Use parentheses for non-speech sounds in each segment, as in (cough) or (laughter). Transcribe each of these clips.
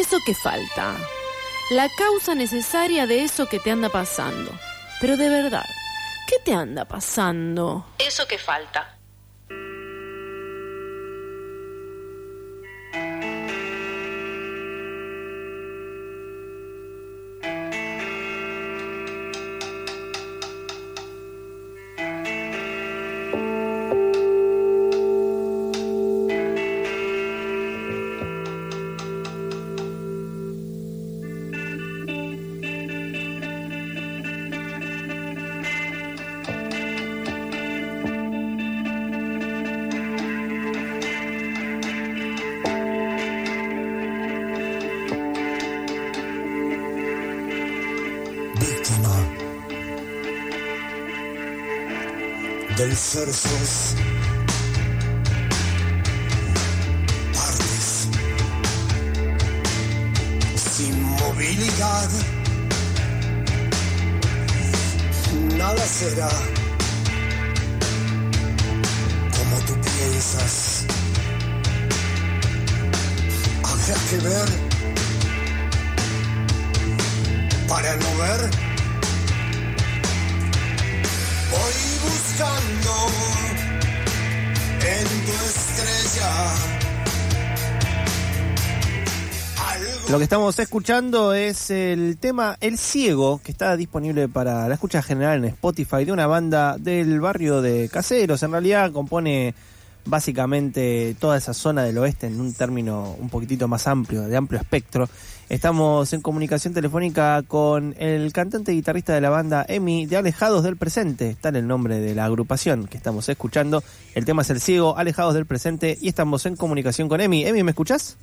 Eso que falta. La causa necesaria de eso que te anda pasando. Pero de verdad, ¿qué te anda pasando? Eso que falta. Del ser sos partes sin movilidad. Nada será como tú piensas. Habrá que ver para no ver. Voy Lo que estamos escuchando es el tema El Ciego, que está disponible para la escucha general en Spotify de una banda del barrio de Caseros. En realidad compone básicamente toda esa zona del oeste en un término un poquitito más amplio, de amplio espectro. Estamos en comunicación telefónica con el cantante y guitarrista de la banda Emi de Alejados del Presente. Está en el nombre de la agrupación que estamos escuchando. El tema es El Ciego, Alejados del Presente y estamos en comunicación con Emi. Emi, ¿me escuchás?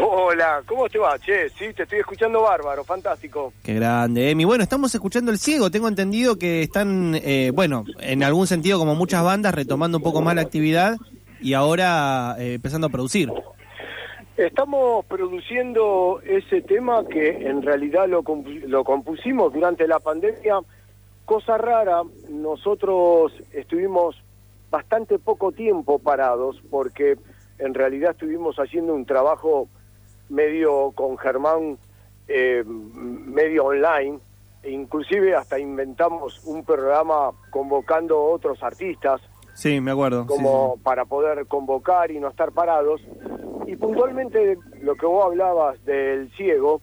Hola, ¿cómo te va? Che, sí, te estoy escuchando bárbaro, fantástico. Qué grande, Emi. Bueno, estamos escuchando El Ciego. Tengo entendido que están, eh, bueno, en algún sentido como muchas bandas, retomando un poco más la actividad y ahora eh, empezando a producir. Estamos produciendo ese tema que en realidad lo, lo compusimos durante la pandemia. Cosa rara, nosotros estuvimos bastante poco tiempo parados porque en realidad estuvimos haciendo un trabajo medio con Germán, eh, medio online, e inclusive hasta inventamos un programa convocando otros artistas Sí, me acuerdo. sí, como para poder convocar y no estar parados. Puntualmente lo que vos hablabas del ciego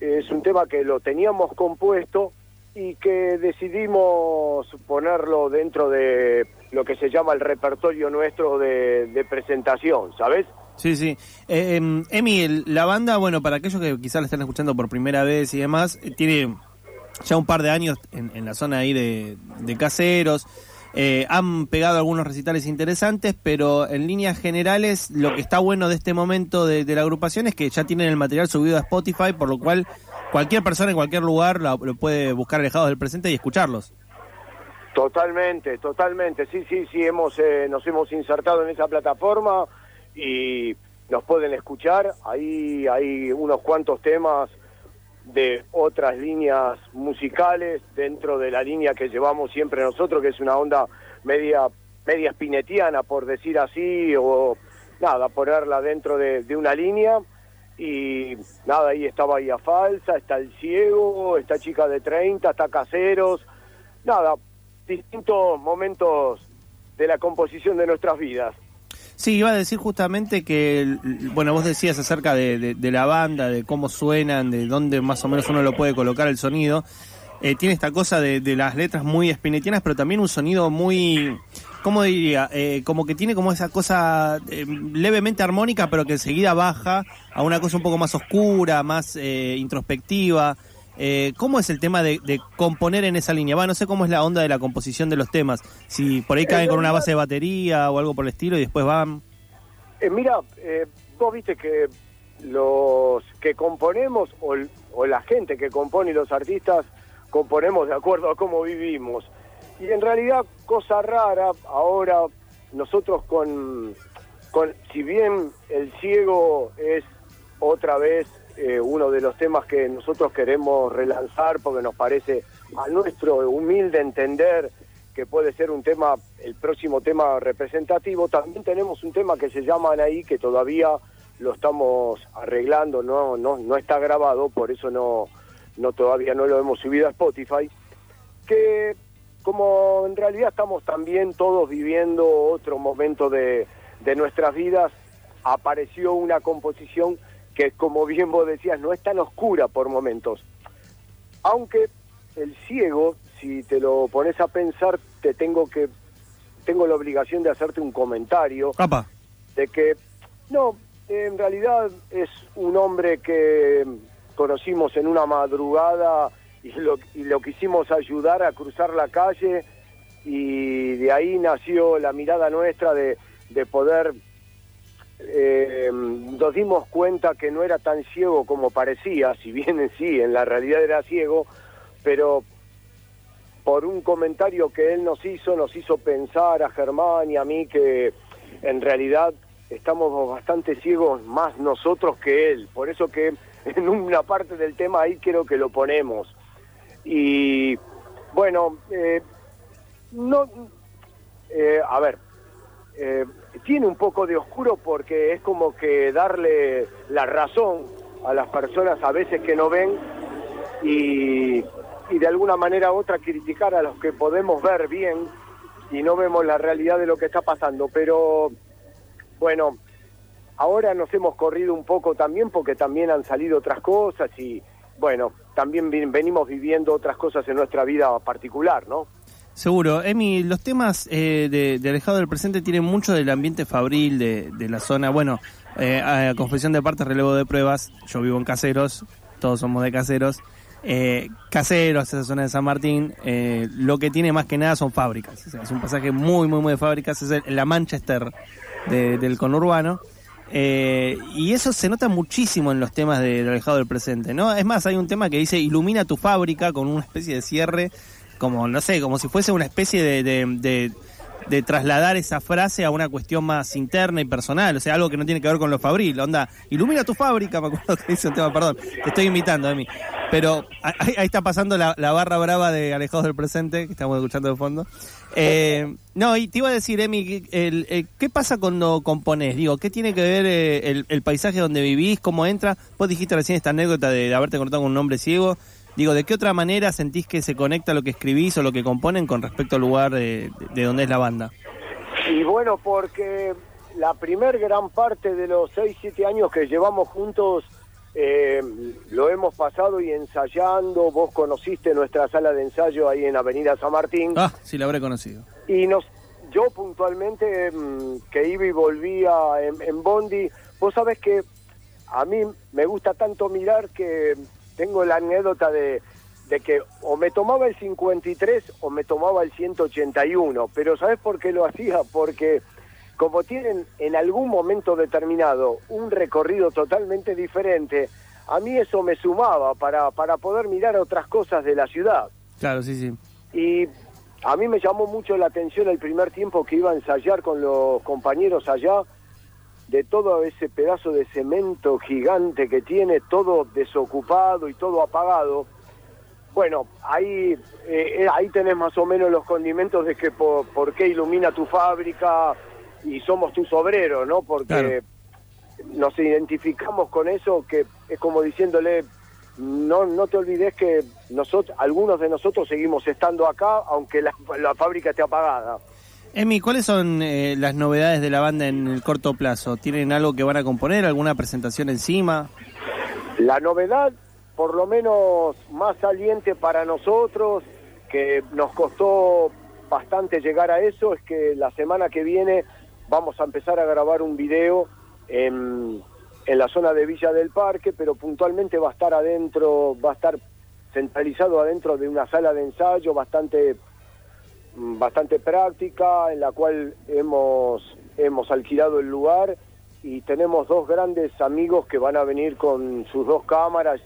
es un tema que lo teníamos compuesto y que decidimos ponerlo dentro de lo que se llama el repertorio nuestro de, presentación, ¿sabes? Sí, sí. Eh, em, Emi, la banda, bueno, para aquellos que quizás la están escuchando por primera vez y demás, eh, tiene ya un par de años en, la zona ahí de caseros. Eh, han pegado algunos recitales interesantes, pero en líneas generales lo que está bueno de este momento de, la agrupación es que ya tienen el material subido a Spotify, por lo cual cualquier persona en cualquier lugar lo, lo puede buscar alejados del presente y escucharlos. Totalmente, totalmente. Sí, sí, sí, hemos, eh, nos hemos insertado en esa plataforma y nos pueden escuchar. Ahí hay unos cuantos temas de otras líneas musicales dentro de la línea que llevamos siempre nosotros, que es una onda media, media spinetiana, por decir así, o nada, ponerla dentro de, de una línea. Y nada, ahí está Bahía Falsa, está El Ciego, está Chica de 30, está Caseros. Nada, distintos momentos de la composición de nuestras vidas. Sí, iba a decir justamente que, bueno, vos decías acerca de, de- de la banda, de cómo suenan, de dónde más o menos uno lo puede colocar el sonido. Eh, tiene esta cosa de, de las letras muy espinetianas, pero también un sonido muy, ¿cómo diría? Eh, como que tiene como esa cosa eh, levemente armónica, pero que enseguida baja a una cosa un poco más oscura, más eh, introspectiva. Eh, ¿Cómo es el tema de, de componer en esa línea? Va, no sé cómo es la onda de la composición de los temas. Si por ahí caen con una base de batería o algo por el estilo y después van. Eh, mira, eh, vos viste que los que componemos o, o la gente que compone y los artistas componemos de acuerdo a cómo vivimos. Y en realidad, cosa rara, ahora nosotros con, con si bien el ciego es otra vez eh, uno de los temas que nosotros queremos relanzar porque nos parece a nuestro humilde entender que puede ser un tema, el próximo tema representativo, también tenemos un tema que se llama Anaí que todavía lo estamos arreglando, no, no, no está grabado, por eso no, no todavía no lo hemos subido a Spotify, que como en realidad estamos también todos viviendo otro momento de, de nuestras vidas, apareció una composición que como bien vos decías, no es tan oscura por momentos. Aunque el ciego, si te lo pones a pensar, te tengo que tengo la obligación de hacerte un comentario de que no, en realidad es un hombre que conocimos en una madrugada y lo, y lo quisimos ayudar a cruzar la calle y de ahí nació la mirada nuestra de, de poder eh, nos dimos cuenta que no era tan ciego como parecía, si bien en sí, en la realidad era ciego, pero por un comentario que él nos hizo, nos hizo pensar a Germán y a mí que en realidad estamos bastante ciegos más nosotros que él. Por eso que (laughs) en una parte del tema ahí quiero que lo ponemos. Y bueno, eh, no, eh, a ver, eh, tiene un poco de oscuro porque es como que darle la razón a las personas a veces que no ven y, y de alguna manera u otra criticar a los que podemos ver bien y no vemos la realidad de lo que está pasando. Pero bueno, ahora nos hemos corrido un poco también porque también han salido otras cosas y bueno, también venimos viviendo otras cosas en nuestra vida particular, ¿no? Seguro. Emi, los temas eh, de, Alejado del Presente tienen mucho del ambiente fabril de, la zona. Bueno, eh, a confesión de parte, relevo de pruebas. Yo vivo en Caseros, todos somos de Caseros. Eh, caseros, esa zona de San Martín, eh, lo que tiene más que nada son fábricas. es un pasaje muy, muy, muy de fábricas. Es la Manchester del conurbano. y eso se nota muchísimo en los temas de, de Alejado del Presente, ¿no? Es más, hay un tema que dice ilumina tu fábrica con una especie de cierre como, no sé, como si fuese una especie de, de, trasladar esa frase a una cuestión más interna y personal, o sea, algo que no tiene que ver con lo fabril, onda, ilumina tu fábrica, me acuerdo que dice un tema, perdón, te estoy invitando a mí, pero ahí, está pasando la, barra brava de Alejados del Presente, que estamos escuchando de fondo. Eh, no, y te iba a decir, Emi, el, ¿qué pasa cuando componés? Digo, ¿qué tiene que ver eh, el, paisaje donde vivís, cómo entra? Vos dijiste recién esta anécdota de, de haberte cortado con un hombre ciego. Digo, ¿de qué otra manera sentís que se conecta lo que escribís o lo que componen con respecto al lugar de, donde es la banda? Y bueno, porque la primer gran parte de los 6, 7 años que llevamos juntos eh, lo hemos pasado y ensayando. Vos conociste nuestra sala de ensayo ahí en Avenida San Martín. Ah, sí, la habré conocido. Y nos, yo puntualmente, mm, que iba y volvía en, en Bondi, vos sabés que a mí me gusta tanto mirar que tengo la anécdota de, que o me tomaba el 53 o me tomaba el 181, pero ¿sabes por qué lo hacía? Porque como tienen en algún momento determinado un recorrido totalmente diferente, a mí eso me sumaba para, para poder mirar otras cosas de la ciudad. Claro, sí, sí. Y a mí me llamó mucho la atención el primer tiempo que iba a ensayar con los compañeros allá, de todo ese pedazo de cemento gigante que tiene, todo desocupado y todo apagado. Bueno, ahí, eh, ahí tenés más o menos los condimentos de que por, qué ilumina tu fábrica y somos tus obreros, ¿no? Porque nos identificamos con eso, que es como diciéndole, no, no te olvides que nosotros, algunos de nosotros seguimos estando acá, aunque la, la fábrica esté apagada. Emi, ¿cuáles son eh, las novedades de la banda en el corto plazo? ¿Tienen algo que van a componer? ¿Alguna presentación encima? La novedad, por lo menos más saliente para nosotros, que nos costó bastante llegar a eso, es que la semana que viene vamos a empezar a grabar un video en, en la zona de Villa del Parque, pero puntualmente va a estar adentro, va a estar centralizado adentro de una sala de ensayo bastante bastante práctica, en la cual hemos, hemos alquilado el lugar y tenemos dos grandes amigos que van a venir con sus dos cámaras,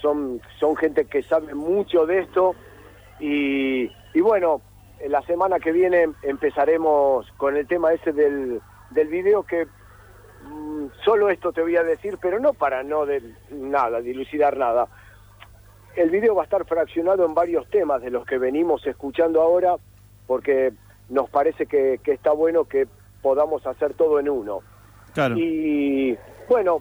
son, son gente que sabe mucho de esto y, y bueno, la semana que viene empezaremos con el tema ese del, del video que mm, solo esto te voy a decir, pero no para no de nada, dilucidar nada. El video va a estar fraccionado en varios temas de los que venimos escuchando ahora porque nos parece que, está bueno que podamos hacer todo en uno. Claro. Y, Bueno,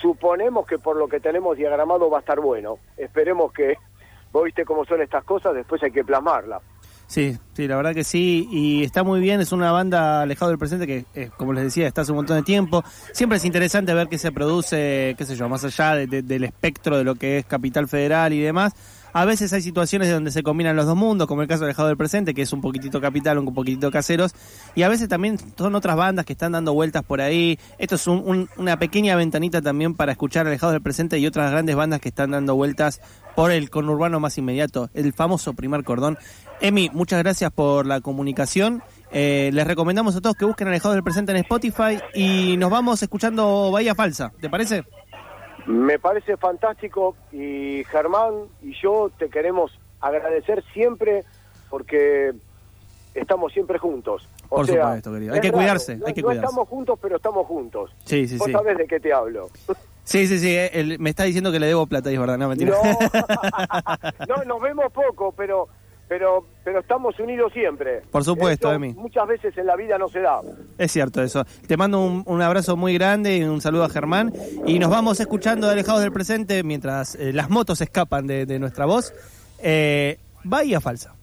suponemos que por lo que tenemos diagramado va a estar bueno. Esperemos que, (laughs) vos viste cómo son estas cosas, después hay que plasmarla. Sí, sí, la verdad que sí, y está muy bien, es una banda alejado del presente que, eh, como les decía, está hace un montón de tiempo. Siempre es interesante ver qué se produce, qué sé yo, más allá del espectro de lo que es Capital Federal y demás. A veces hay situaciones donde se combinan los dos mundos, como el caso de Alejado del Presente, que es un poquitito capital, un poquitito caseros, y a veces también son otras bandas que están dando vueltas por ahí. Esto es una pequeña ventanita también para escuchar Alejado del Presente y otras grandes bandas que están dando vueltas por el conurbano más inmediato, el famoso primer cordón. Emi, muchas gracias por la comunicación. Eh, les recomendamos a todos que busquen Alejado del Presente en Spotify y nos vamos escuchando Bahía Falsa, ¿te parece? Me parece fantástico y Germán y yo te queremos agradecer siempre porque estamos siempre juntos. O Por supuesto, querido. Hay que cuidarse, hay que no, estamos juntos, pero estamos juntos. Sí, sí, ¿Vos sabés de qué te hablo? Sí, sí, sí. Eh, me está diciendo que le debo plata, es verdad, no, mentira. no (laughs) (laughs) nos vemos poco, pero pero pero estamos unidos siempre. Por supuesto, Emi. Muchas veces en la vida no se da. Es cierto eso. Te mando un, abrazo muy grande y un saludo a Germán. Y nos vamos escuchando Alejados del Presente mientras eh, las motos escapan de, nuestra voz. Eh, Bahía Falsa.